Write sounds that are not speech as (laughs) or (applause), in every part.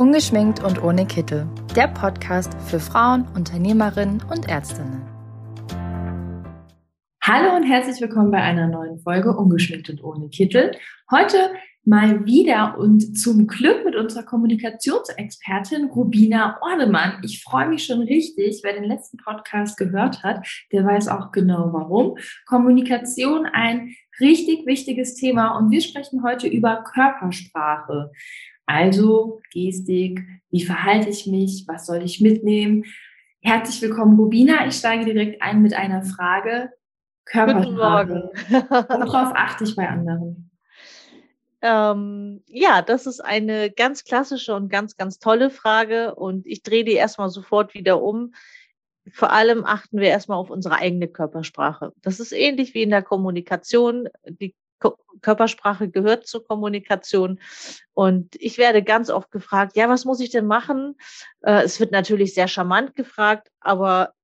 Ungeschminkt und ohne Kittel. Der Podcast für Frauen, Unternehmerinnen und Ärztinnen. Hallo und herzlich willkommen bei einer neuen Folge Ungeschminkt und ohne Kittel. Heute mal wieder und zum Glück mit unserer Kommunikationsexpertin Rubina Ordemann. Ich freue mich schon richtig. Wer den letzten Podcast gehört hat, der weiß auch genau warum. Kommunikation ein richtig wichtiges Thema und wir sprechen heute über Körpersprache. Also Gestik, wie verhalte ich mich, was soll ich mitnehmen? Herzlich willkommen, Rubina. Ich steige direkt ein mit einer Frage. Körpersprache. (laughs) Worauf achte ich bei anderen? Ähm, ja, das ist eine ganz klassische und ganz, ganz tolle Frage. Und ich drehe die erstmal sofort wieder um. Vor allem achten wir erstmal auf unsere eigene Körpersprache. Das ist ähnlich wie in der Kommunikation. Die Körpersprache gehört zur Kommunikation. Und ich werde ganz oft gefragt, ja, was muss ich denn machen? Äh, es wird natürlich sehr charmant gefragt, aber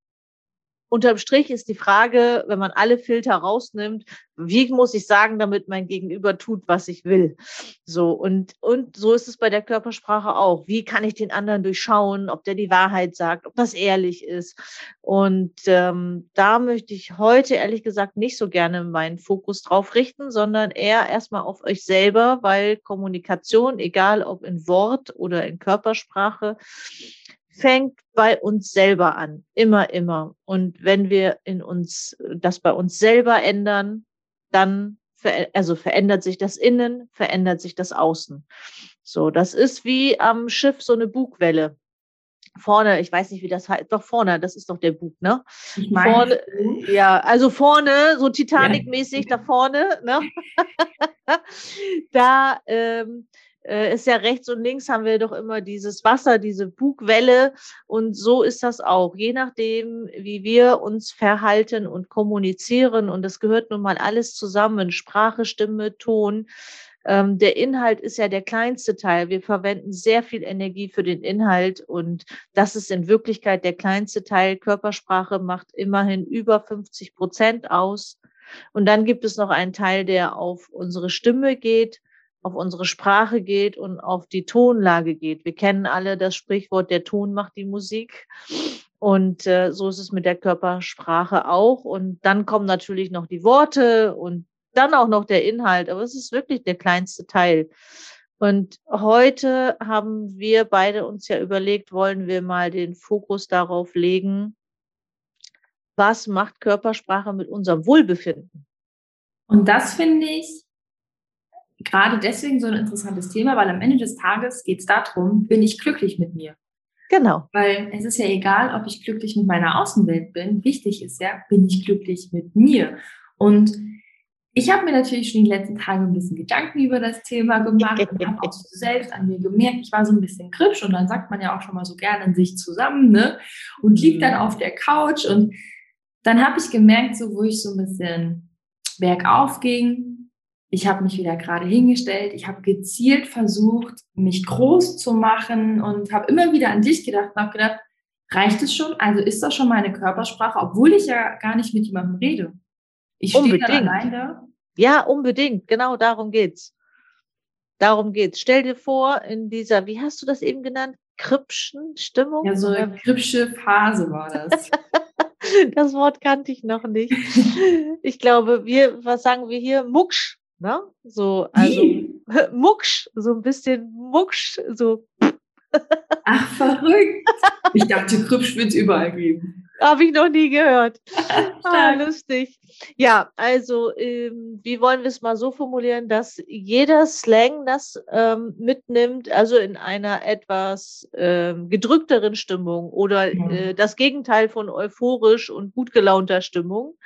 unterm Strich ist die Frage, wenn man alle Filter rausnimmt, wie muss ich sagen, damit mein Gegenüber tut, was ich will? So, und, und so ist es bei der Körpersprache auch. Wie kann ich den anderen durchschauen, ob der die Wahrheit sagt, ob das ehrlich ist? Und ähm, da möchte ich heute ehrlich gesagt nicht so gerne meinen Fokus drauf richten, sondern eher erstmal auf euch selber, weil Kommunikation, egal ob in Wort oder in Körpersprache, fängt bei uns selber an. Immer, immer. Und wenn wir in uns, das bei uns selber ändern, dann ver also verändert sich das Innen, verändert sich das Außen. So, das ist wie am Schiff so eine Bugwelle. Vorne, ich weiß nicht, wie das heißt, doch vorne, das ist doch der Bug, ne? Ich meine, vorne, ja, also vorne, so Titanic-mäßig ja. da vorne, ne? (laughs) da ähm, äh, ist ja rechts und links haben wir doch immer dieses Wasser, diese Bugwelle. Und so ist das auch. Je nachdem, wie wir uns verhalten und kommunizieren, und das gehört nun mal alles zusammen, Sprache, Stimme, Ton. Ähm, der Inhalt ist ja der kleinste Teil. Wir verwenden sehr viel Energie für den Inhalt und das ist in Wirklichkeit der kleinste Teil. Körpersprache macht immerhin über 50 Prozent aus. Und dann gibt es noch einen Teil, der auf unsere Stimme geht auf unsere Sprache geht und auf die Tonlage geht. Wir kennen alle das Sprichwort, der Ton macht die Musik. Und äh, so ist es mit der Körpersprache auch. Und dann kommen natürlich noch die Worte und dann auch noch der Inhalt. Aber es ist wirklich der kleinste Teil. Und heute haben wir beide uns ja überlegt, wollen wir mal den Fokus darauf legen, was macht Körpersprache mit unserem Wohlbefinden? Und das finde ich gerade deswegen so ein interessantes Thema, weil am Ende des Tages geht es darum, bin ich glücklich mit mir? Genau. Weil es ist ja egal, ob ich glücklich mit meiner Außenwelt bin. Wichtig ist ja, bin ich glücklich mit mir? Und ich habe mir natürlich schon die letzten Tage ein bisschen Gedanken über das Thema gemacht und habe auch so (laughs) selbst an mir gemerkt, ich war so ein bisschen kripsch und dann sagt man ja auch schon mal so gerne in sich zusammen, ne? Und liegt dann mhm. auf der Couch und dann habe ich gemerkt, so wo ich so ein bisschen bergauf ging, ich habe mich wieder gerade hingestellt. Ich habe gezielt versucht, mich groß zu machen und habe immer wieder an dich gedacht und habe gedacht, reicht es schon? Also ist das schon meine Körpersprache, obwohl ich ja gar nicht mit jemandem rede. Ich stehe dann allein da. Ja, unbedingt. Genau darum geht's. Darum geht's. Stell dir vor, in dieser, wie hast du das eben genannt? Kripschen Stimmung? Ja, so eine kripsche Phase war das. (laughs) das Wort kannte ich noch nicht. Ich glaube, wir, was sagen wir hier? Mucksch. Ne? So, also (laughs) Mucksch, so ein bisschen Mucksch, so. (laughs) Ach, verrückt. Ich dachte, Krüppsch wird es überall geben. Habe ich noch nie gehört. (laughs) ah, lustig. Ja, also ähm, wie wollen wir es mal so formulieren, dass jeder Slang das ähm, mitnimmt, also in einer etwas ähm, gedrückteren Stimmung oder äh, das Gegenteil von euphorisch und gut gelaunter Stimmung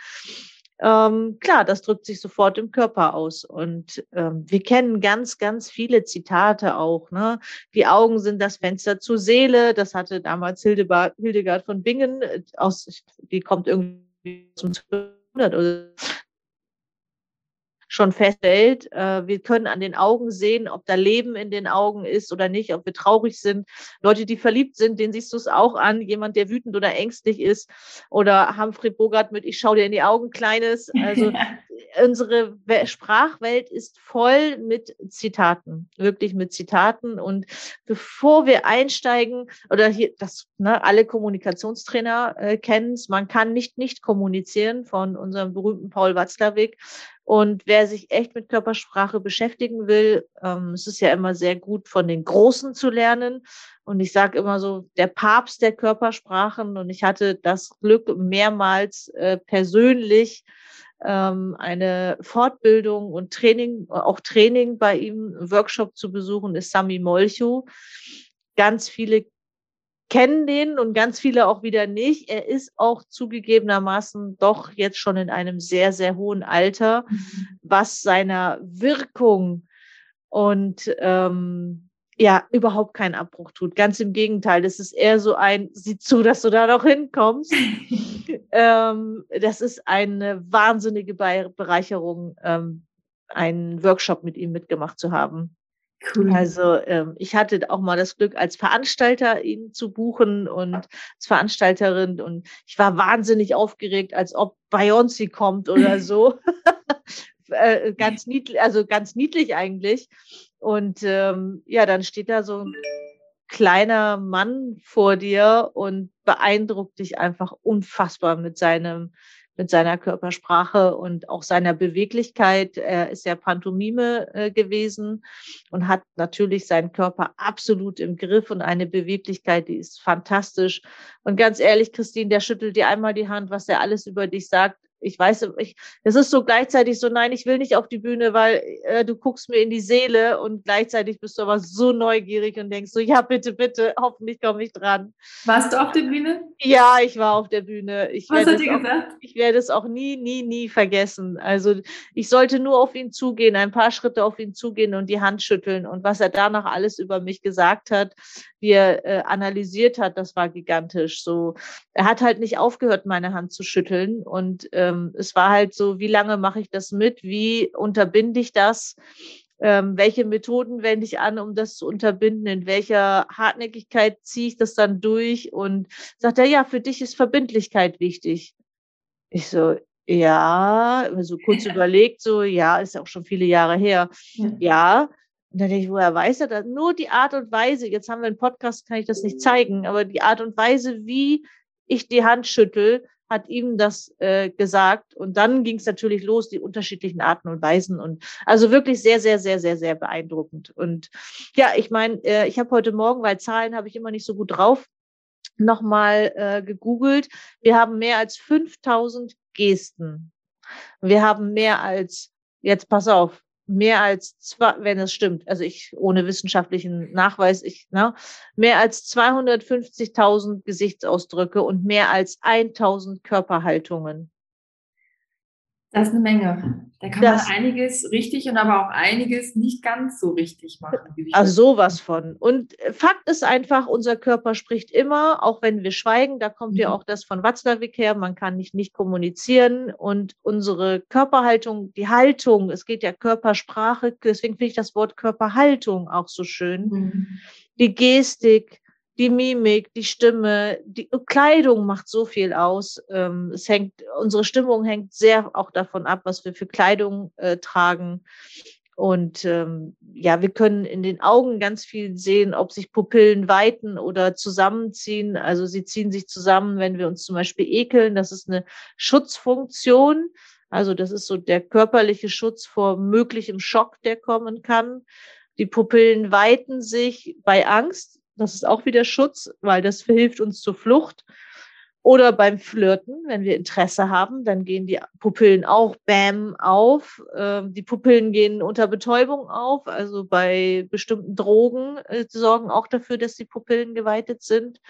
ähm, klar, das drückt sich sofort im Körper aus. Und ähm, wir kennen ganz, ganz viele Zitate auch. Ne? Die Augen sind das Fenster zur Seele. Das hatte damals Hildegard, von Bingen äh, aus, die kommt irgendwie zum 1200 oder schon feststellt. Äh, wir können an den Augen sehen, ob da Leben in den Augen ist oder nicht, ob wir traurig sind. Leute, die verliebt sind, denen siehst du es auch an. Jemand, der wütend oder ängstlich ist. Oder Humphrey Bogart mit Ich schau dir in die Augen, Kleines. (laughs) Also unsere Sprachwelt ist voll mit Zitaten, wirklich mit Zitaten. Und bevor wir einsteigen, oder hier, das, ne, alle Kommunikationstrainer äh, kennen es, man kann nicht nicht kommunizieren von unserem berühmten Paul Watzlawick. Und wer sich echt mit Körpersprache beschäftigen will, ähm, es ist ja immer sehr gut, von den Großen zu lernen. Und ich sage immer so, der Papst der Körpersprachen. Und ich hatte das Glück, mehrmals äh, persönlich ähm, eine Fortbildung und Training, auch Training bei ihm, Workshop zu besuchen, ist Sami Molcho. Ganz viele kennen den und ganz viele auch wieder nicht. Er ist auch zugegebenermaßen doch jetzt schon in einem sehr, sehr hohen Alter, mhm. was seiner Wirkung und ähm, ja, überhaupt keinen Abbruch tut. Ganz im Gegenteil, das ist eher so ein, sieh zu, dass du da noch hinkommst. (laughs) ähm, das ist eine wahnsinnige Bereicherung, ähm, einen Workshop mit ihm mitgemacht zu haben. Cool. Also ähm, ich hatte auch mal das Glück, als Veranstalter ihn zu buchen und als Veranstalterin und ich war wahnsinnig aufgeregt, als ob Beyoncé kommt oder so. (laughs) äh, ganz niedlich, also ganz niedlich eigentlich. Und ähm, ja, dann steht da so ein kleiner Mann vor dir und beeindruckt dich einfach unfassbar mit seinem mit seiner Körpersprache und auch seiner Beweglichkeit. Er ist ja Pantomime äh, gewesen und hat natürlich seinen Körper absolut im Griff und eine Beweglichkeit, die ist fantastisch. Und ganz ehrlich, Christine, der schüttelt dir einmal die Hand, was er alles über dich sagt ich weiß, ich, es ist so gleichzeitig so, nein, ich will nicht auf die Bühne, weil äh, du guckst mir in die Seele und gleichzeitig bist du aber so neugierig und denkst so, ja, bitte, bitte, hoffentlich komme ich dran. Warst du auf der Bühne? Ja, ich war auf der Bühne. Ich Was hat er gesagt? Ich werde es auch nie, nie, nie vergessen. Also ich sollte nur auf ihn zugehen, ein paar Schritte auf ihn zugehen und die Hand schütteln. Und was er danach alles über mich gesagt hat, wie er äh, analysiert hat, das war gigantisch. So, er hat halt nicht aufgehört, meine Hand zu schütteln und äh, ähm, es war halt so, wie lange mache ich das mit? Wie unterbinde ich das? Ähm, welche Methoden wende ich an, um das zu unterbinden? In welcher Hartnäckigkeit ziehe ich das dann durch? Und sagt er, ja, für dich ist Verbindlichkeit wichtig. Ich so, ja, so kurz (laughs) überlegt, so, ja, ist auch schon viele Jahre her. Ja. ja. Und dann denke ich, woher weiß er das? Nur die Art und Weise, jetzt haben wir einen Podcast, kann ich das nicht zeigen, aber die Art und Weise, wie ich die Hand schüttel, hat ihm das äh, gesagt. Und dann ging es natürlich los, die unterschiedlichen Arten und Weisen. Und also wirklich sehr, sehr, sehr, sehr, sehr beeindruckend. Und ja, ich meine, äh, ich habe heute Morgen, weil Zahlen habe ich immer nicht so gut drauf, nochmal äh, gegoogelt. Wir haben mehr als 5000 Gesten. Wir haben mehr als, jetzt pass auf, mehr als zwei, wenn es stimmt, also ich ohne wissenschaftlichen Nachweis, ich, ne, mehr als 250.000 Gesichtsausdrücke und mehr als 1000 Körperhaltungen. Das ist eine Menge. Da kann das, man einiges richtig und aber auch einiges nicht ganz so richtig machen. Also sowas von. Und äh, Fakt ist einfach, unser Körper spricht immer, auch wenn wir schweigen. Da kommt mhm. ja auch das von Watzlawick her. Man kann nicht nicht kommunizieren. Und unsere Körperhaltung, die Haltung, es geht ja Körpersprache. Deswegen finde ich das Wort Körperhaltung auch so schön. Mhm. Die Gestik, die Mimik, die Stimme, die Kleidung macht so viel aus. Ähm, es hängt, unsere Stimmung hängt sehr auch davon ab, was wir für Kleidung äh, tragen. Und ähm, ja, wir können in den Augen ganz viel sehen, ob sich Pupillen weiten oder zusammenziehen. Also sie ziehen sich zusammen, wenn wir uns zum Beispiel ekeln. Das ist eine Schutzfunktion. Also das ist so der körperliche Schutz vor möglichem Schock, der kommen kann. Die Pupillen weiten sich bei Angst. Das ist auch wieder Schutz, weil das verhilft uns zur Flucht. Oder beim Flirten, wenn wir Interesse haben, dann gehen die Pupillen auch bam auf. Ähm, die Pupillen gehen unter Betäubung auf. Also bei bestimmten Drogen äh, sorgen auch dafür, dass die Pupillen geweitet sind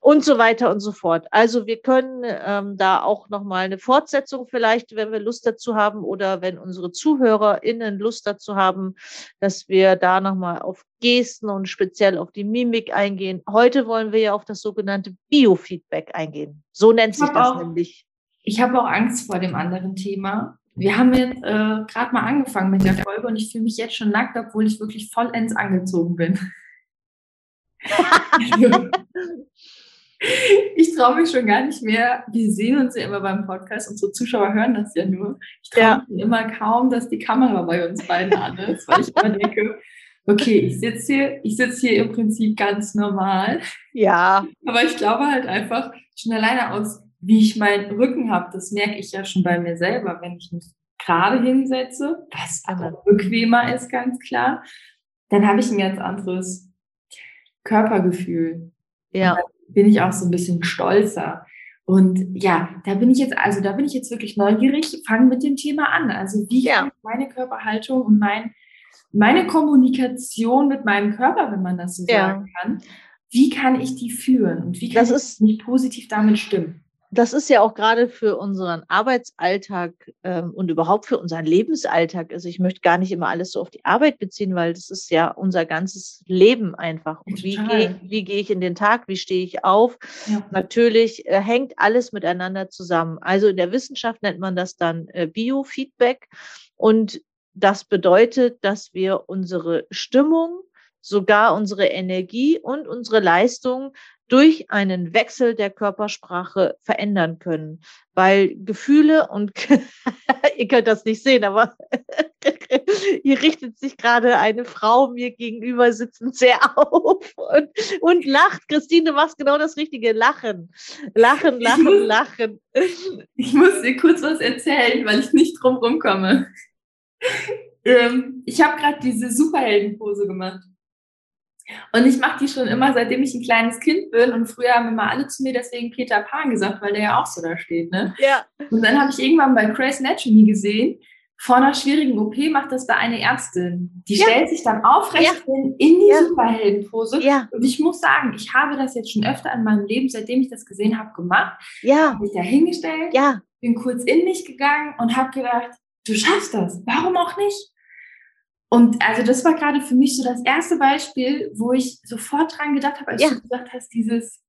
und so weiter und so fort. Also wir können ähm, da auch nochmal eine Fortsetzung vielleicht, wenn wir Lust dazu haben oder wenn unsere ZuhörerInnen Lust dazu haben, dass wir da nochmal auf Gesten und speziell auf die Mimik eingehen. Heute wollen wir ja auf das sogenannte Biofeedback eingehen. So nennt sich das auch, nämlich. Ich habe auch Angst vor dem anderen Thema. Wir haben jetzt äh, gerade mal angefangen mit der Folge und ich fühle mich jetzt schon nackt, obwohl ich wirklich vollends angezogen bin. (laughs) (laughs) Ich traue mich schon gar nicht mehr. Wir sehen uns ja immer beim Podcast. Unsere Zuschauer hören das ja nur. Ich traue Ja. mich immer kaum, dass die Kamera bei uns beiden an ist, weil ich immer denke, okay, ich sitze hier, ich sitze hier im Prinzip ganz normal. Ja, Aber ich glaube halt einfach schon alleine aus, wie ich meinen Rücken habe, das merke ich ja schon bei mir selber, wenn ich mich gerade hinsetze, was aber bequemer ist, ganz klar, dann habe ich ein ganz anderes Körpergefühl. ja, Bin ich auch so ein bisschen stolzer. Und ja, da bin ich jetzt, also da bin ich jetzt wirklich neugierig, fange mit dem Thema an. Also wie Ja. meine Körperhaltung und mein, meine Kommunikation mit meinem Körper, wenn man das so Ja. sagen kann, wie kann ich die führen und wie kann Das ich mich positiv damit stimmen? Das ist ja auch gerade für unseren Arbeitsalltag ähm, und überhaupt für unseren Lebensalltag. Also ich möchte gar nicht immer alles so auf die Arbeit beziehen, weil das ist ja unser ganzes Leben einfach. Und wie gehe gehe ich in den Tag? Wie stehe ich auf? Ja. Natürlich äh, hängt alles miteinander zusammen. Also in der Wissenschaft nennt man das dann äh, Biofeedback. Und das bedeutet, dass wir unsere Stimmung, sogar unsere Energie und unsere Leistung durch einen Wechsel der Körpersprache verändern können. Weil Gefühle und (laughs) ihr könnt das nicht sehen, aber (laughs) hier richtet sich gerade eine Frau mir gegenüber sitzend sehr auf und, und lacht. Christine, du machst genau das Richtige. Lachen. Lachen, lachen, muss- lachen. Ich muss dir kurz was erzählen, weil ich nicht drum rumkomme. ähm, ich habe gerade diese Superheldenpose gemacht. Und ich mache die schon immer, seitdem ich ein kleines Kind bin. Und früher haben immer alle zu mir deswegen Peter Pan gesagt, weil der ja auch so da steht. Ne? Ja, Und dann habe ich irgendwann bei Grace Anatomy gesehen, vor einer schwierigen OP macht das da eine Ärztin. Die Ja. stellt sich dann aufrecht Ja. hin in die Ja. Superheldenpose. ja, Und ich muss sagen, ich habe das jetzt schon öfter in meinem Leben, seitdem ich das gesehen habe, gemacht. ja, Habe mich da hingestellt, ja. bin kurz in mich gegangen und habe gedacht, du schaffst das, warum auch nicht? Und also das war gerade für mich so das erste Beispiel, wo ich sofort dran gedacht habe, als Ja. du gesagt hast, dieses,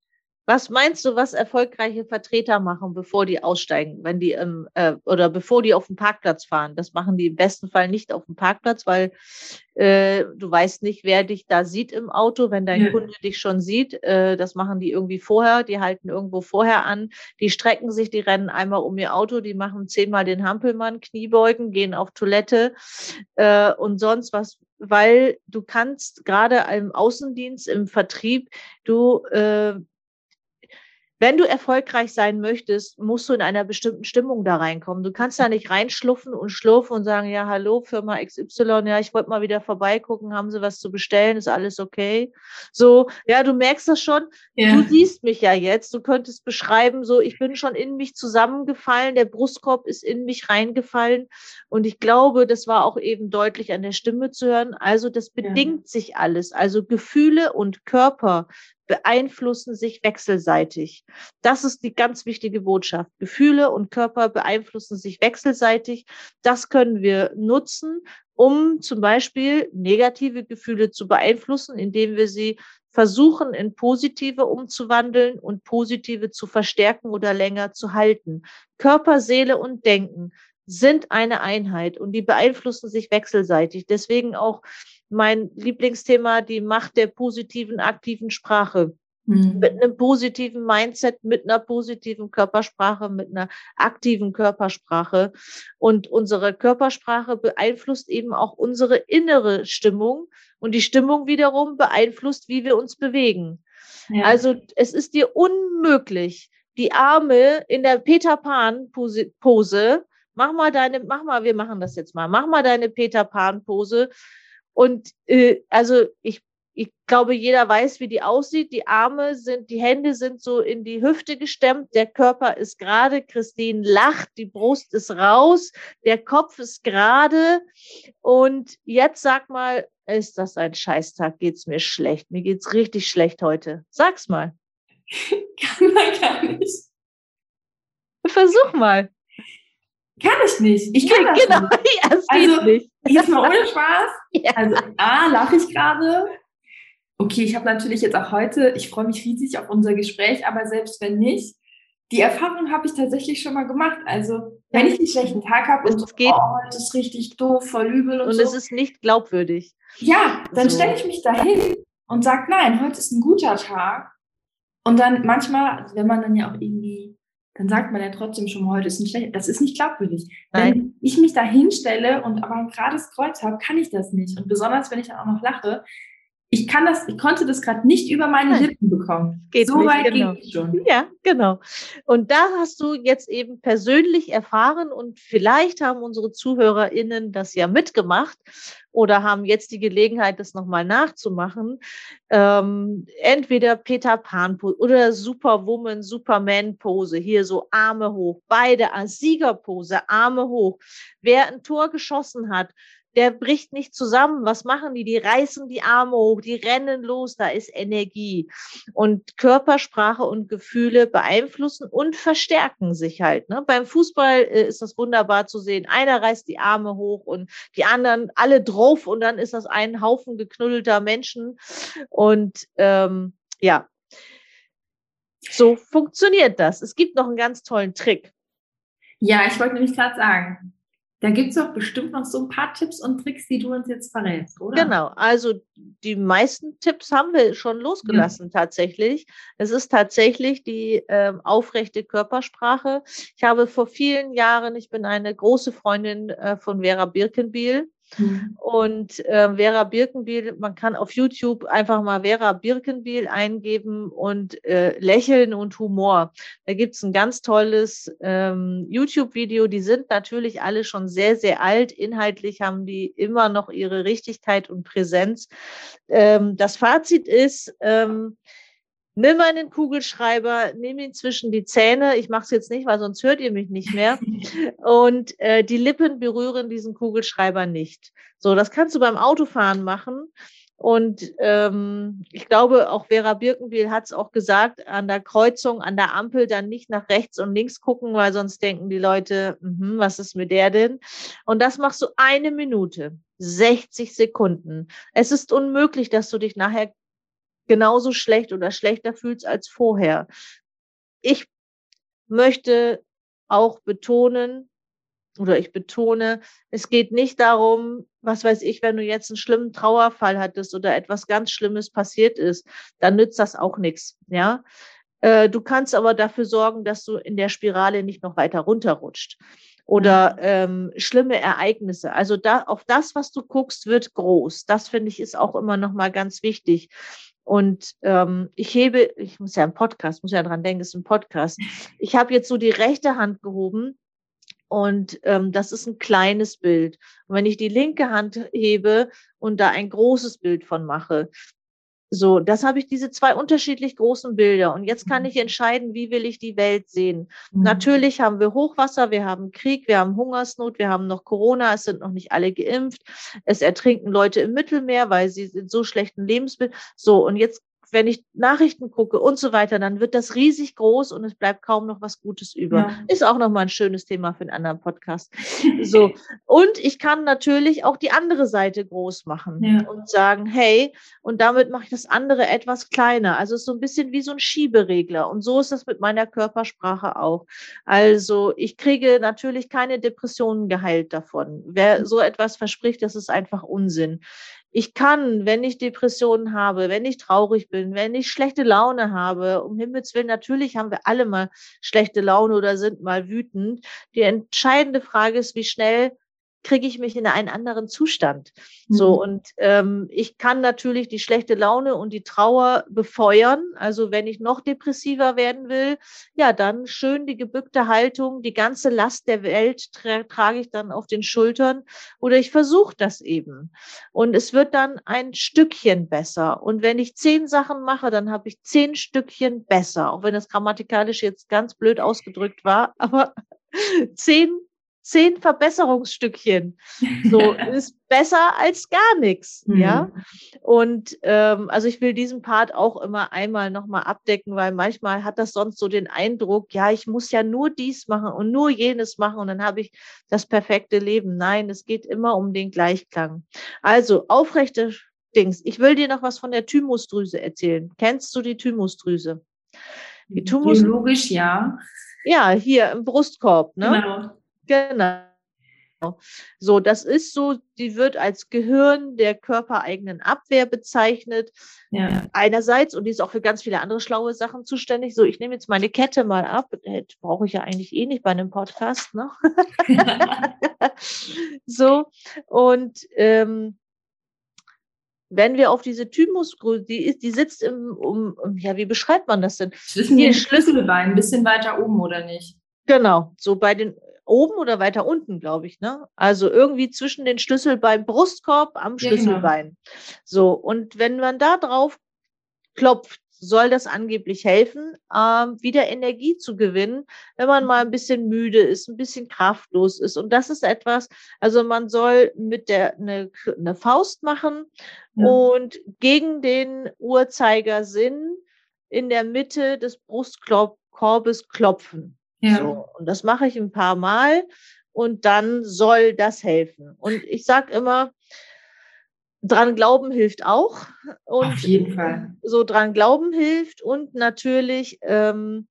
Was meinst du, was erfolgreiche Vertreter machen, bevor die aussteigen, wenn die im, äh, oder bevor die auf den Parkplatz fahren? Das machen die im besten Fall nicht auf dem Parkplatz, weil äh, du weißt nicht, wer dich da sieht im Auto, wenn dein Ja. Kunde dich schon sieht. Äh, das machen die irgendwie vorher, die halten irgendwo vorher an, die strecken sich, die rennen einmal um ihr Auto, die machen zehnmal den Hampelmann, Kniebeugen, gehen auf Toilette äh, und sonst was, weil du kannst gerade im Außendienst, im Vertrieb, du äh, wenn du erfolgreich sein möchtest, musst du in einer bestimmten Stimmung da reinkommen. Du kannst da nicht reinschlupfen und schlurfen und sagen, ja, hallo, Firma XY, ja, ich wollte mal wieder vorbeigucken, haben Sie was zu bestellen, ist alles okay? So, ja, du merkst das schon, ja, Du siehst mich ja jetzt. Du könntest beschreiben, so ich bin schon in mich zusammengefallen, der Brustkorb ist in mich reingefallen und ich glaube, das war auch eben deutlich an der Stimme zu hören. Also das Ja. bedingt sich alles. Also Gefühle und Körper beeinflussen sich wechselseitig. Das ist die ganz wichtige Botschaft. Gefühle und Körper beeinflussen sich wechselseitig. Das können wir nutzen, um zum Beispiel negative Gefühle zu beeinflussen, indem wir sie versuchen, in positive umzuwandeln und positive zu verstärken oder länger zu halten. Körper, Seele und Denken sind eine Einheit und die beeinflussen sich wechselseitig. Deswegen auch mein Lieblingsthema, die Macht der positiven, aktiven Sprache Hm. mit einem positiven Mindset, mit einer positiven Körpersprache, mit einer aktiven Körpersprache. Und unsere Körpersprache beeinflusst eben auch unsere innere Stimmung. Und die Stimmung wiederum beeinflusst, wie wir uns bewegen. Ja. Also es ist dir unmöglich, die Arme in der Peter Pan Pose, Pose, mach mal deine, mach mal, wir machen das jetzt mal, mach mal deine Peter Pan Pose. Und äh, also ich, ich glaube, jeder weiß, wie die aussieht. Die Arme sind, die Hände sind so in die Hüfte gestemmt, der Körper ist gerade, Christine lacht, die Brust ist raus, der Kopf ist gerade. Und jetzt sag mal, ist das ein Scheißtag? Geht's mir schlecht? Mir geht's richtig schlecht heute. Sag's mal. (laughs) kann man gar nicht. Versuch mal. Kann ich nicht. Ich kann das genau. nicht. (laughs) Ja, es Also- nicht. Jetzt mal ohne Spaß. (laughs) Ja. Also A, lache ich gerade. Okay, ich habe natürlich jetzt auch heute, ich freue mich riesig auf unser Gespräch, aber selbst wenn nicht, die Erfahrung habe ich tatsächlich schon mal gemacht. Also, wenn ich einen schlechten Tag habe und Es so, geht- oh, heute ist richtig doof, voll übel und, Und so. es ist nicht glaubwürdig. ja, dann so. stelle ich mich dahin und sage, nein, heute ist ein guter Tag. Und dann manchmal, wenn man dann ja auch irgendwie, dann sagt man ja trotzdem schon, heute ist ein schlecht, das ist nicht glaubwürdig. Nein. Wenn ich mich da hinstelle und aber ein gerades Kreuz habe, kann ich das nicht. Und besonders, wenn ich dann auch noch lache, ich kann das, ich konnte das gerade nicht über meine Nein. Lippen bekommen. Geht so nicht, weit genau. ging schon. Ja, genau. Und da hast du jetzt eben persönlich erfahren und vielleicht haben unsere ZuhörerInnen das ja mitgemacht oder haben jetzt die Gelegenheit, das nochmal nachzumachen. Ähm, entweder Peter Pan oder Superwoman, Superman Pose, hier so Arme hoch, beide als Siegerpose, Arme hoch. Wer ein Tor geschossen hat, der bricht nicht zusammen. Was machen die? Die reißen die Arme hoch, die rennen los, da ist Energie. Und Körpersprache und Gefühle beeinflussen und verstärken sich halt. Ne? Beim Fußball äh, ist das wunderbar zu sehen. Einer reißt die Arme hoch und die anderen alle drauf und dann ist das ein Haufen geknuddelter Menschen. Und ähm, ja, so funktioniert das. Es gibt noch einen ganz tollen Trick. Ja, ich wollte nämlich gerade sagen, da gibt es doch bestimmt noch so ein paar Tipps und Tricks, die du uns jetzt verrätst, oder? Genau, also die meisten Tipps haben wir schon losgelassen ja. tatsächlich. Es ist tatsächlich die äh, aufrechte Körpersprache. Ich habe vor vielen Jahren, ich bin eine große Freundin äh, von Vera Birkenbiel, Mhm. Und äh, Vera Birkenbiel, man kann auf YouTube einfach mal Vera Birkenbiel eingeben und äh, Lächeln und Humor. Da gibt's ein ganz tolles ähm, YouTube-Video. Die sind natürlich alle schon sehr, sehr alt. Inhaltlich haben die immer noch ihre Richtigkeit und Präsenz. Ähm, das Fazit ist, ähm, nimm einen Kugelschreiber, nimm ihn zwischen die Zähne. Ich mache es jetzt nicht, weil sonst hört ihr mich nicht mehr. (laughs) Und äh, die Lippen berühren diesen Kugelschreiber nicht. So, das kannst du beim Autofahren machen. Und ähm, ich glaube, auch Vera Birkenbiel hat es auch gesagt, an der Kreuzung, an der Ampel dann nicht nach rechts und links gucken, weil sonst denken die Leute, mh, was ist mit der denn? Und das machst du eine Minute, 60 Sekunden. Es ist unmöglich, dass du dich nachher genauso schlecht oder schlechter fühlst als vorher. Ich möchte auch betonen, oder ich betone, es geht nicht darum, was weiß ich, wenn du jetzt einen schlimmen Trauerfall hattest oder etwas ganz Schlimmes passiert ist, dann nützt das auch nichts, ja. Äh, du kannst aber dafür sorgen, dass du in der Spirale nicht noch weiter runterrutscht oder mhm. ähm, schlimme Ereignisse. Also da auf das, was du guckst, wird groß. Das finde ich ist auch immer noch mal ganz wichtig. Und ähm, ich hebe, ich muss ja ein Podcast, muss ja dran denken, es ist ein Podcast. Ich habe jetzt so die rechte Hand gehoben und ähm, das ist ein kleines Bild. Und wenn ich die linke Hand hebe und da ein großes Bild von mache, so, das habe ich diese zwei unterschiedlich großen Bilder. Und jetzt kann mhm. ich entscheiden, wie will ich die Welt sehen. Mhm. Natürlich haben wir Hochwasser, wir haben Krieg, wir haben Hungersnot, wir haben noch Corona, es sind noch nicht alle geimpft. Es ertrinken Leute im Mittelmeer, weil sie in so schlechten Lebensmitteln. So, und jetzt wenn ich Nachrichten gucke und so weiter, dann wird das riesig groß und es bleibt kaum noch was Gutes über. Ja. Ist auch nochmal ein schönes Thema für einen anderen Podcast. (laughs) so. Und ich kann natürlich auch die andere Seite groß machen ja. und sagen, hey, und damit mache ich das andere etwas kleiner. Also es ist so ein bisschen wie so ein Schieberegler. Und so ist das mit meiner Körpersprache auch. Also ich kriege natürlich keine Depressionen geheilt davon. Wer so etwas verspricht, das ist einfach Unsinn. Ich kann, wenn ich Depressionen habe, wenn ich traurig bin, wenn ich schlechte Laune habe, um Himmels Willen, natürlich haben wir alle mal schlechte Laune oder sind mal wütend. Die entscheidende Frage ist, wie schnell kriege ich mich in einen anderen Zustand. So, mhm. und ähm, ich kann natürlich die schlechte Laune und die Trauer befeuern. Also wenn ich noch depressiver werden will, ja, dann schön die gebückte Haltung, die ganze Last der Welt tra trage ich dann auf den Schultern oder ich versuche das eben. Und es wird dann ein Stückchen besser. Und wenn ich zehn Sachen mache, dann habe ich zehn Stückchen besser, auch wenn das grammatikalisch jetzt ganz blöd ausgedrückt war, (laughs) aber zehn zehn Verbesserungsstückchen. So (laughs) ist besser als gar nichts, mhm. ja. Und ähm, also ich will diesen Part auch immer einmal nochmal abdecken, weil manchmal hat das sonst so den Eindruck, ja, ich muss ja nur dies machen und nur jenes machen und dann habe ich das perfekte Leben. Nein, es geht immer um den Gleichklang. Also aufrechte Dings. Ich will dir noch was von der Thymusdrüse erzählen. Kennst du die Thymusdrüse? Die Thymus Biologisch, ja. Ja, hier im Brustkorb, ne? Genau. Genau. So, das ist so, die wird als Gehirn der körpereigenen Abwehr bezeichnet. Ja. Einerseits, und die ist auch für ganz viele andere schlaue Sachen zuständig. So, ich nehme jetzt meine Kette mal ab. Brauche ich ja eigentlich eh nicht bei einem Podcast, ne? (laughs) so, und ähm, wenn wir auf diese Thymusgröße, die ist, die sitzt im, um, ja, wie beschreibt man das denn? Zwischen den Schlüsselbeinen, ein bisschen weiter oben, oder nicht? Genau, so bei den oben oder weiter unten, glaube ich, ne? Also irgendwie zwischen den Schlüsselbein, Brustkorb am Schlüsselbein. Ja, genau. So, und wenn man da drauf klopft, soll das angeblich helfen, ähm, wieder Energie zu gewinnen, wenn man mal ein bisschen müde ist, ein bisschen kraftlos ist. Und das ist etwas, also man soll mit der eine, eine Faust machen ja. und gegen den Uhrzeigersinn in der Mitte des Brustkorbes klopfen. Ja. So, und das mache ich ein paar Mal und dann soll das helfen. Und ich sage immer, dran glauben hilft auch. Und Auf jeden Fall. So dran glauben hilft und natürlich, ähm,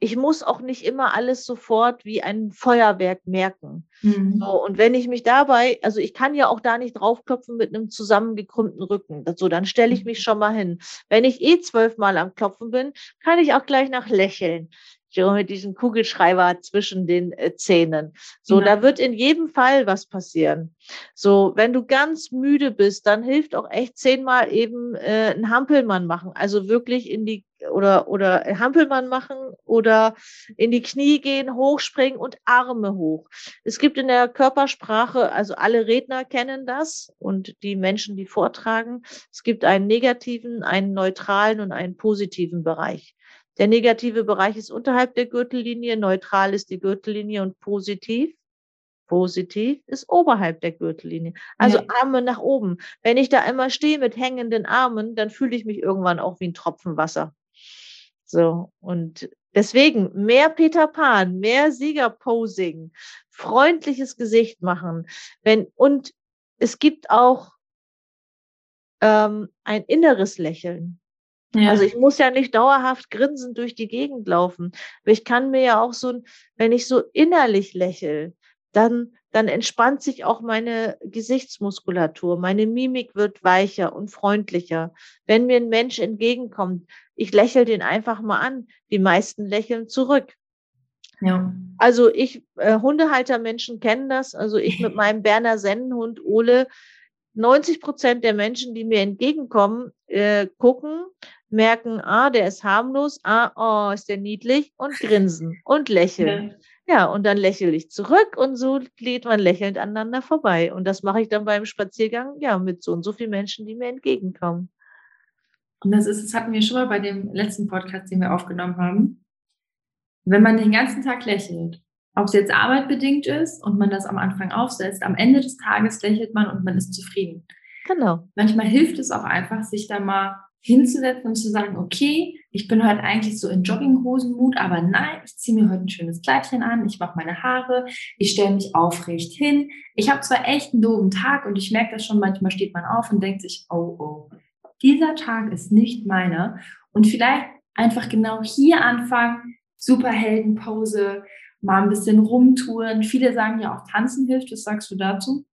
ich muss auch nicht immer alles sofort wie ein Feuerwerk merken. Mhm. So, und wenn ich mich dabei, also ich kann ja auch da nicht draufklopfen mit einem zusammengekrümmten Rücken. So, dann stelle ich mich mhm. schon mal hin. Wenn ich eh zwölfmal am Klopfen bin, kann ich auch gleich nach lächeln mit diesem Kugelschreiber zwischen den äh, Zähnen. So, ja. da wird in jedem Fall was passieren. So, wenn du ganz müde bist, dann hilft auch echt zehnmal eben äh, ein Hampelmann machen. Also wirklich in die oder oder Hampelmann machen oder in die Knie gehen, hochspringen und Arme hoch. Es gibt in der Körpersprache, also alle Redner kennen das und die Menschen, die vortragen, es gibt einen negativen, einen neutralen und einen positiven Bereich. Der negative Bereich ist unterhalb der Gürtellinie, neutral ist die Gürtellinie und positiv. Positiv ist oberhalb der Gürtellinie. Also ja. Arme nach oben. Wenn ich da immer stehe mit hängenden Armen, dann fühle ich mich irgendwann auch wie ein Tropfen Wasser. So. Und deswegen mehr Peter Pan, mehr Siegerposing, freundliches Gesicht machen. Wenn, und es gibt auch ähm, ein inneres Lächeln. Ja. Also ich muss ja nicht dauerhaft grinsend durch die Gegend laufen. Aber ich kann mir ja auch so, wenn ich so innerlich lächle, dann, dann entspannt sich auch meine Gesichtsmuskulatur. Meine Mimik wird weicher und freundlicher. Wenn mir ein Mensch entgegenkommt, ich lächle den einfach mal an. Die meisten lächeln zurück. Ja. Also ich, äh, Hundehaltermenschen kennen das. Also ich mit (laughs) meinem Berner Sennenhund Ole, 90 Prozent der Menschen, die mir entgegenkommen, äh, gucken merken, ah, der ist harmlos, ah, oh, ist der niedlich und grinsen und lächeln. Ja. ja, und dann lächle ich zurück und so geht man lächelnd aneinander vorbei. Und das mache ich dann beim Spaziergang, ja, mit so und so vielen Menschen, die mir entgegenkommen. Und das ist, das hatten wir schon mal bei dem letzten Podcast, den wir aufgenommen haben. Wenn man den ganzen Tag lächelt, ob es jetzt arbeitbedingt ist und man das am Anfang aufsetzt, am Ende des Tages lächelt man und man ist zufrieden. Genau. Manchmal hilft es auch einfach, sich da mal hinzusetzen und zu sagen, okay, ich bin heute eigentlich so in Jogginghosenmut, aber nein, ich ziehe mir heute ein schönes Kleidchen an, ich mache meine Haare, ich stelle mich aufrecht hin. Ich habe zwar echt einen doofen Tag und ich merke das schon, manchmal steht man auf und denkt sich, oh, oh, dieser Tag ist nicht meiner. Und vielleicht einfach genau hier anfangen, Superheldenpose, mal ein bisschen rumtouren. Viele sagen ja auch, tanzen hilft. Was sagst du dazu?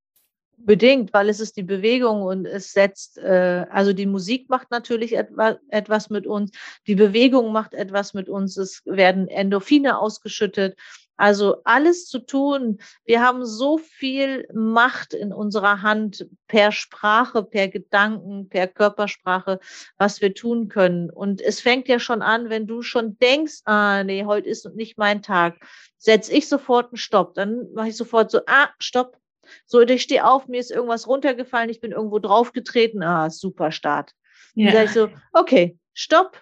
Bedingt, weil es ist die Bewegung und es setzt, äh, also die Musik macht natürlich etwa, etwas mit uns, die Bewegung macht etwas mit uns, es werden Endorphine ausgeschüttet. Also alles zu tun. Wir haben so viel Macht in unserer Hand per Sprache, per Gedanken, per Körpersprache, was wir tun können. Und es fängt ja schon an, wenn du schon denkst, ah, nee, heute ist nicht mein Tag, setz ich sofort einen Stopp. Dann mache ich sofort so, ah, stopp, so, ich stehe auf, mir ist irgendwas runtergefallen, ich bin irgendwo draufgetreten, ah, super Start. Ja. Dann sage ich so, okay, stopp,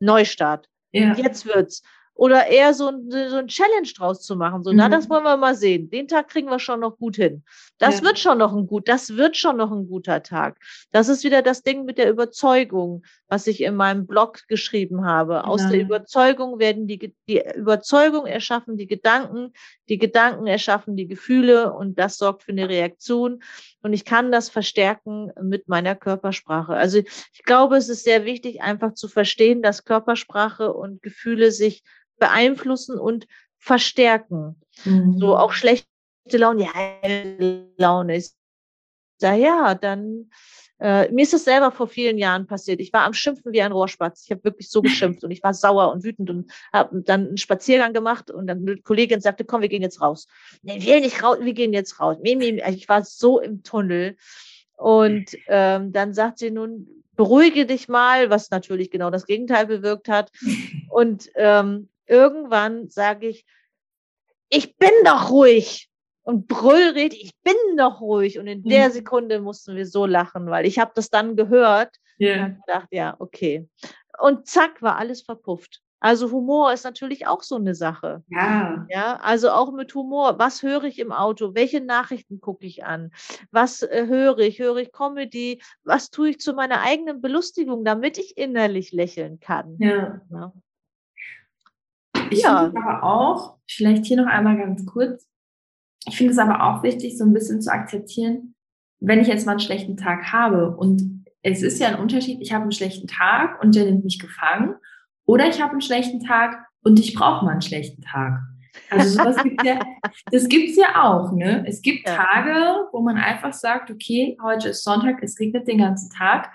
Neustart. Ja. Jetzt wird's oder eher so ein, so ein Challenge draus zu machen. So, mhm. na, das wollen wir mal sehen. Den Tag kriegen wir schon noch gut hin. Das ja. wird schon noch ein gut, das wird schon noch ein guter Tag. Das ist wieder das Ding mit der Überzeugung, was ich in meinem Blog geschrieben habe. Aus der Überzeugung werden die, die Überzeugung erschaffen die Gedanken, die Gedanken erschaffen die Gefühle und das sorgt für eine Reaktion. Und ich kann das verstärken mit meiner Körpersprache. Also ich glaube, es ist sehr wichtig, einfach zu verstehen, dass Körpersprache und Gefühle sich beeinflussen und verstärken. Mhm. So auch schlechte Laune, ja, Laune. Ich sage, ja, dann äh, mir ist es selber vor vielen Jahren passiert. Ich war am Schimpfen wie ein Rohrspatz. Ich habe wirklich so geschimpft und ich war sauer und wütend und habe dann einen Spaziergang gemacht und dann eine Kollegin sagte, komm, wir gehen jetzt raus. Nee, wir nicht raus, wir gehen jetzt raus. Ich war so im Tunnel. Und ähm, dann sagt sie nun, beruhige dich mal, was natürlich genau das Gegenteil bewirkt hat. (laughs) Und ähm, irgendwann sage ich, ich bin doch ruhig und brüll red, ich bin doch ruhig. Und in mhm. der Sekunde mussten wir so lachen, weil ich habe das dann gehört yeah. und gedacht, ja, okay. Und zack, war alles verpufft. Also Humor ist natürlich auch so eine Sache. Ja. Ja, also auch mit Humor. Was höre ich im Auto? Welche Nachrichten gucke ich an? Was äh, höre ich? Höre ich Comedy? Was tue ich zu meiner eigenen Belustigung, damit ich innerlich lächeln kann? Ja. ja. Ich ja. finde aber auch, vielleicht hier noch einmal ganz kurz, ich finde es aber auch wichtig, so ein bisschen zu akzeptieren, wenn ich jetzt mal einen schlechten Tag habe und es ist ja ein Unterschied, ich habe einen schlechten Tag und der nimmt mich gefangen oder ich habe einen schlechten Tag und ich brauche mal einen schlechten Tag. Also sowas (laughs) gibt ja, das gibt's ja auch, ne? Es gibt ja. Tage, wo man einfach sagt, okay, heute ist Sonntag, es regnet den ganzen Tag.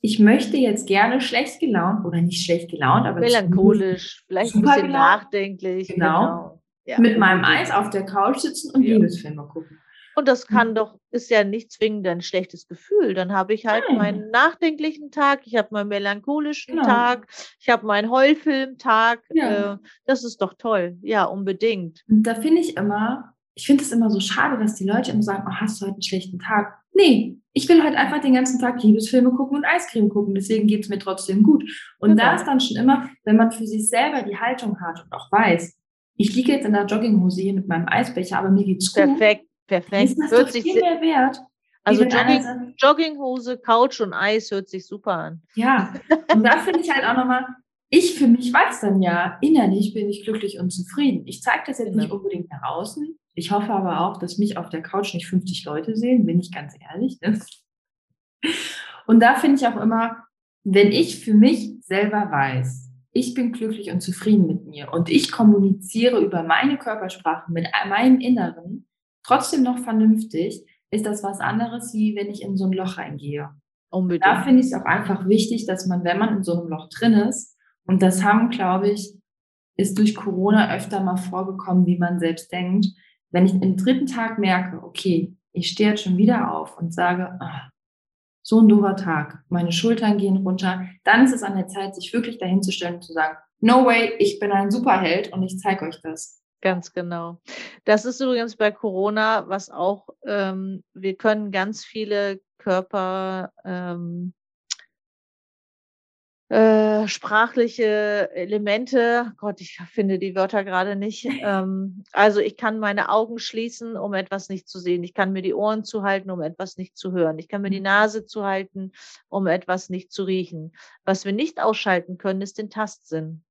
Ich möchte jetzt gerne schlecht gelaunt oder nicht schlecht gelaunt, aber melancholisch, vielleicht ein bisschen gelaunt. nachdenklich. Genau. genau ja, mit meinem Eis auf der Couch sitzen und ja. Liebesfilme gucken. Und das kann doch, ist ja nicht zwingend ein schlechtes Gefühl. Dann habe ich halt Nein. meinen nachdenklichen Tag, ich habe meinen melancholischen genau. Tag, ich habe meinen Heulfilmtag. Ja. Äh, das ist doch toll. Ja, unbedingt. Und da finde ich immer, ich finde es immer so schade, dass die Leute immer sagen, oh, hast du heute einen schlechten Tag? Nee, ich will halt einfach den ganzen Tag Liebesfilme gucken und Eiscreme gucken. Deswegen geht es mir trotzdem gut. Und genau. da ist dann schon immer, wenn man für sich selber die Haltung hat und auch weiß, ich liege jetzt in der Jogginghose hier mit meinem Eisbecher, aber mir geht's gut. Perfekt, perfekt. Ist das hört sich viel mehr wert. Also Jogging, Jogginghose, Couch und Eis hört sich super an. Ja, und da finde ich halt auch nochmal, ich für mich weiß dann ja, innerlich bin ich glücklich und zufrieden. Ich zeige das jetzt genau. nicht unbedingt nach außen. Ich hoffe aber auch, dass mich auf der Couch nicht 50 Leute sehen, bin ich ganz ehrlich. Ne? Und da finde ich auch immer, wenn ich für mich selber weiß, ich bin glücklich und zufrieden mit mir und ich kommuniziere über meine Körpersprache mit meinem Inneren trotzdem noch vernünftig, ist das was anderes, wie wenn ich in so ein Loch reingehe. Unbedingt. Da finde ich es auch einfach wichtig, dass man, wenn man in so einem Loch drin ist, und das haben, glaube ich, ist durch Corona öfter mal vorgekommen, wie man selbst denkt, wenn ich im dritten Tag merke, okay, ich stehe jetzt schon wieder auf und sage, ach, so ein doofer Tag, meine Schultern gehen runter, dann ist es an der Zeit, sich wirklich dahin zu stellen und zu sagen, no way, ich bin ein Superheld und ich zeige euch das. Ganz genau. Das ist übrigens bei Corona, was auch, ähm, wir können ganz viele Körper, ähm, äh, sprachliche Elemente. Gott, ich finde die Wörter gerade nicht. Ähm, also ich kann meine Augen schließen, um etwas nicht zu sehen. Ich kann mir die Ohren zuhalten, um etwas nicht zu hören. Ich kann mir die mhm. Nase zuhalten, um etwas nicht zu riechen. Was wir nicht ausschalten können, ist den Tastsinn.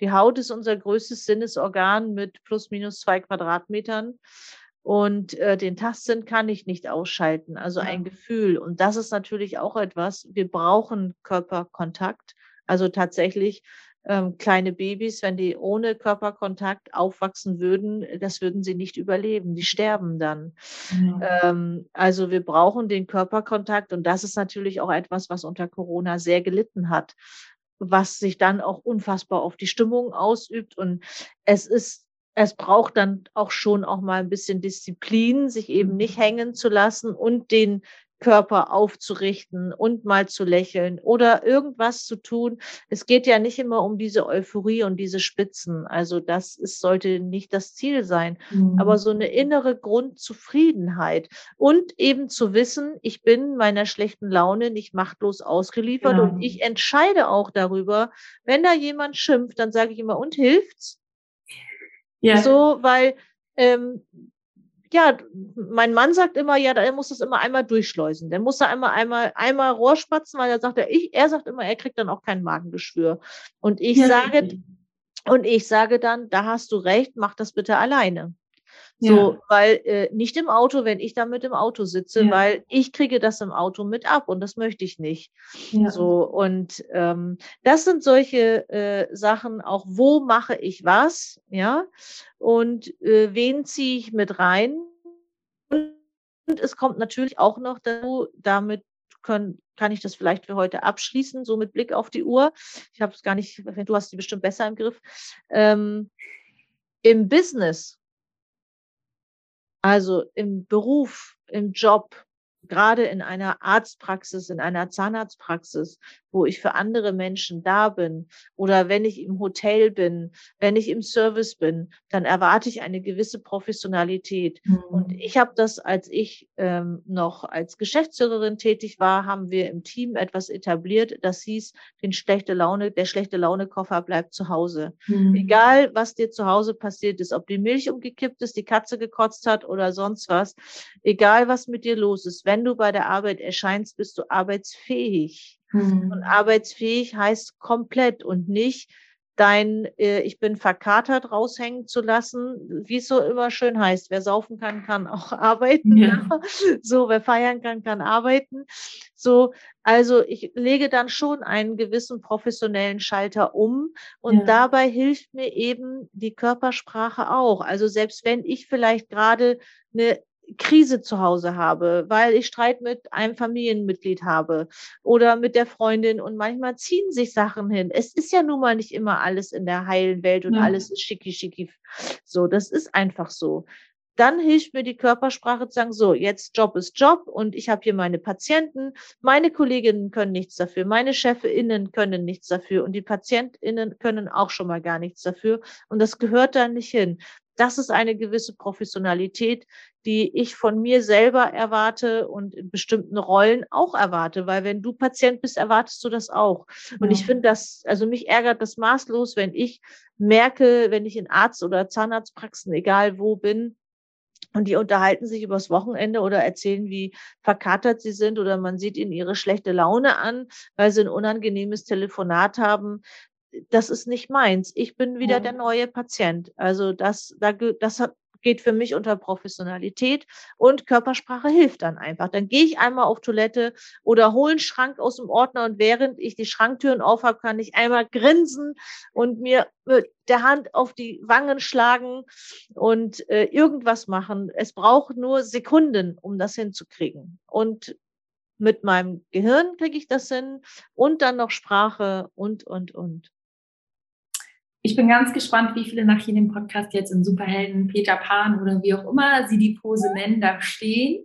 Die Haut ist unser größtes Sinnesorgan mit plus minus zwei Quadratmetern. Und äh, den Tastsinn kann ich nicht ausschalten, also ein Gefühl. Und das ist natürlich auch etwas, wir brauchen Körperkontakt. Also tatsächlich ähm, kleine Babys, wenn die ohne Körperkontakt aufwachsen würden, das würden sie nicht überleben. Die sterben dann. Mhm. Ähm, also wir brauchen den Körperkontakt und das ist natürlich auch etwas, was unter Corona sehr gelitten hat, was sich dann auch unfassbar auf die Stimmung ausübt. Und es ist es braucht dann auch schon auch mal ein bisschen Disziplin, sich eben nicht mhm. hängen zu lassen und den Körper aufzurichten und mal zu lächeln oder irgendwas zu tun. Es geht ja nicht immer um diese Euphorie und diese Spitzen. Also das ist, sollte nicht das Ziel sein, mhm. aber so eine innere Grundzufriedenheit und eben zu wissen, ich bin meiner schlechten Laune nicht machtlos ausgeliefert genau. und ich entscheide auch darüber, wenn da jemand schimpft, dann sage ich immer, und hilft's? Ja. So, weil ähm, ja, mein Mann sagt immer, ja, der muss das immer einmal durchschleusen. Der muss da einmal, einmal, einmal Rohrspatzen, weil er sagt, er, ich, er sagt immer, er kriegt dann auch kein Magengeschwür. Und ich ja. sage, und ich sage dann, da hast du recht, mach das bitte alleine. So, ja. weil äh, nicht im Auto, wenn ich damit im Auto sitze, ja. weil ich kriege das im Auto mit ab und das möchte ich nicht. Ja. So, und ähm, das sind solche äh, Sachen, auch wo mache ich was, ja, und äh, wen ziehe ich mit rein? es kommt natürlich auch noch dazu, damit können, kann ich das vielleicht für heute abschließen, so mit Blick auf die Uhr. Ich habe es gar nicht, du hast die bestimmt besser im Griff. Ähm, Im Business, also im Beruf, im Job, gerade in einer Arztpraxis, in einer Zahnarztpraxis, wo ich für andere Menschen da bin oder wenn ich im Hotel bin, wenn ich im Service bin, dann erwarte ich eine gewisse Professionalität. Mhm. Und ich habe das, als ich ähm, noch als Geschäftsführerin tätig war, haben wir im Team etwas etabliert, das hieß, den schlechte Laune, der schlechte Laune-Koffer bleibt zu Hause. Mhm. Egal, was dir zu Hause passiert ist, ob die Milch umgekippt ist, die Katze gekotzt hat oder sonst was, egal was mit dir los ist, wenn du bei der Arbeit erscheinst, bist du arbeitsfähig. Mhm. Und arbeitsfähig heißt komplett und nicht dein äh, Ich bin verkatert raushängen zu lassen, wie es so immer schön heißt. Wer saufen kann, kann auch (laughs) arbeiten. Ja. (laughs) So, wer feiern kann, kann arbeiten. So, also ich lege dann schon einen gewissen professionellen Schalter um und ja. dabei hilft mir eben die Körpersprache auch. Also selbst wenn ich vielleicht gerade eine Krise zu Hause habe, weil ich Streit mit einem Familienmitglied habe oder mit der Freundin und manchmal ziehen sich Sachen hin. Es ist ja nun mal nicht immer alles in der heilen Welt und ja. alles ist schicki schicki. So, das ist einfach so. Dann hilft mir die Körpersprache zu sagen, so, jetzt Job ist Job und ich habe hier meine Patienten, meine Kolleginnen können nichts dafür, meine Chefinnen können nichts dafür und die Patientinnen können auch schon mal gar nichts dafür und das gehört da nicht hin das ist eine gewisse Professionalität, die ich von mir selber erwarte und in bestimmten Rollen auch erwarte, weil wenn du Patient bist, erwartest du das auch. Und ja. ich finde das, also mich ärgert das maßlos, wenn ich merke, wenn ich in Arzt- oder Zahnarztpraxen, egal wo bin, und die unterhalten sich übers Wochenende oder erzählen, wie verkatert sie sind oder man sieht ihnen ihre schlechte Laune an, weil sie ein unangenehmes Telefonat haben das ist nicht meins. Ich bin wieder ja. der neue Patient. Also das, da, das geht für mich unter Professionalität und Körpersprache hilft dann einfach. Dann gehe ich einmal auf Toilette oder hole einen Schrank aus dem Ordner und während ich die Schranktüren aufhabe, kann ich einmal grinsen und mir mit der Hand auf die Wangen schlagen und äh, irgendwas machen. Es braucht nur Sekunden, um das hinzukriegen. Und mit meinem Gehirn kriege ich das hin und dann noch Sprache und, und, und. Ich bin ganz gespannt, wie viele nach jedem Podcast jetzt in Superhelden, Peter Pan oder wie auch immer sie die Pose nennen, da stehen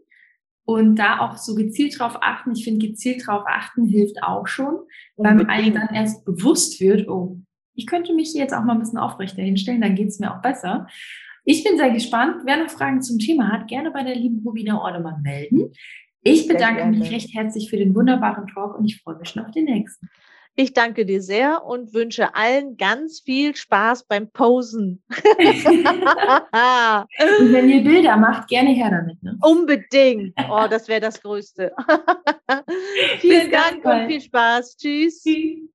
und da auch so gezielt drauf achten. Ich finde, gezielt drauf achten hilft auch schon, weil einem dann erst bewusst wird, oh, ich könnte mich jetzt auch mal ein bisschen aufrechter hinstellen, dann geht es mir auch besser. Ich bin sehr gespannt. Wer noch Fragen zum Thema hat, gerne bei der lieben Rubina Ordemann melden. Ich bedanke mich recht herzlich für den wunderbaren Talk und ich freue mich schon auf den nächsten. Ich danke dir sehr und wünsche allen ganz viel Spaß beim Posen. (laughs) und wenn ihr Bilder macht, gerne her damit. Ne? Unbedingt. (laughs) Oh, das wäre das Größte. (laughs) Vielen Dank und viel Spaß. Tschüss. Tschüss.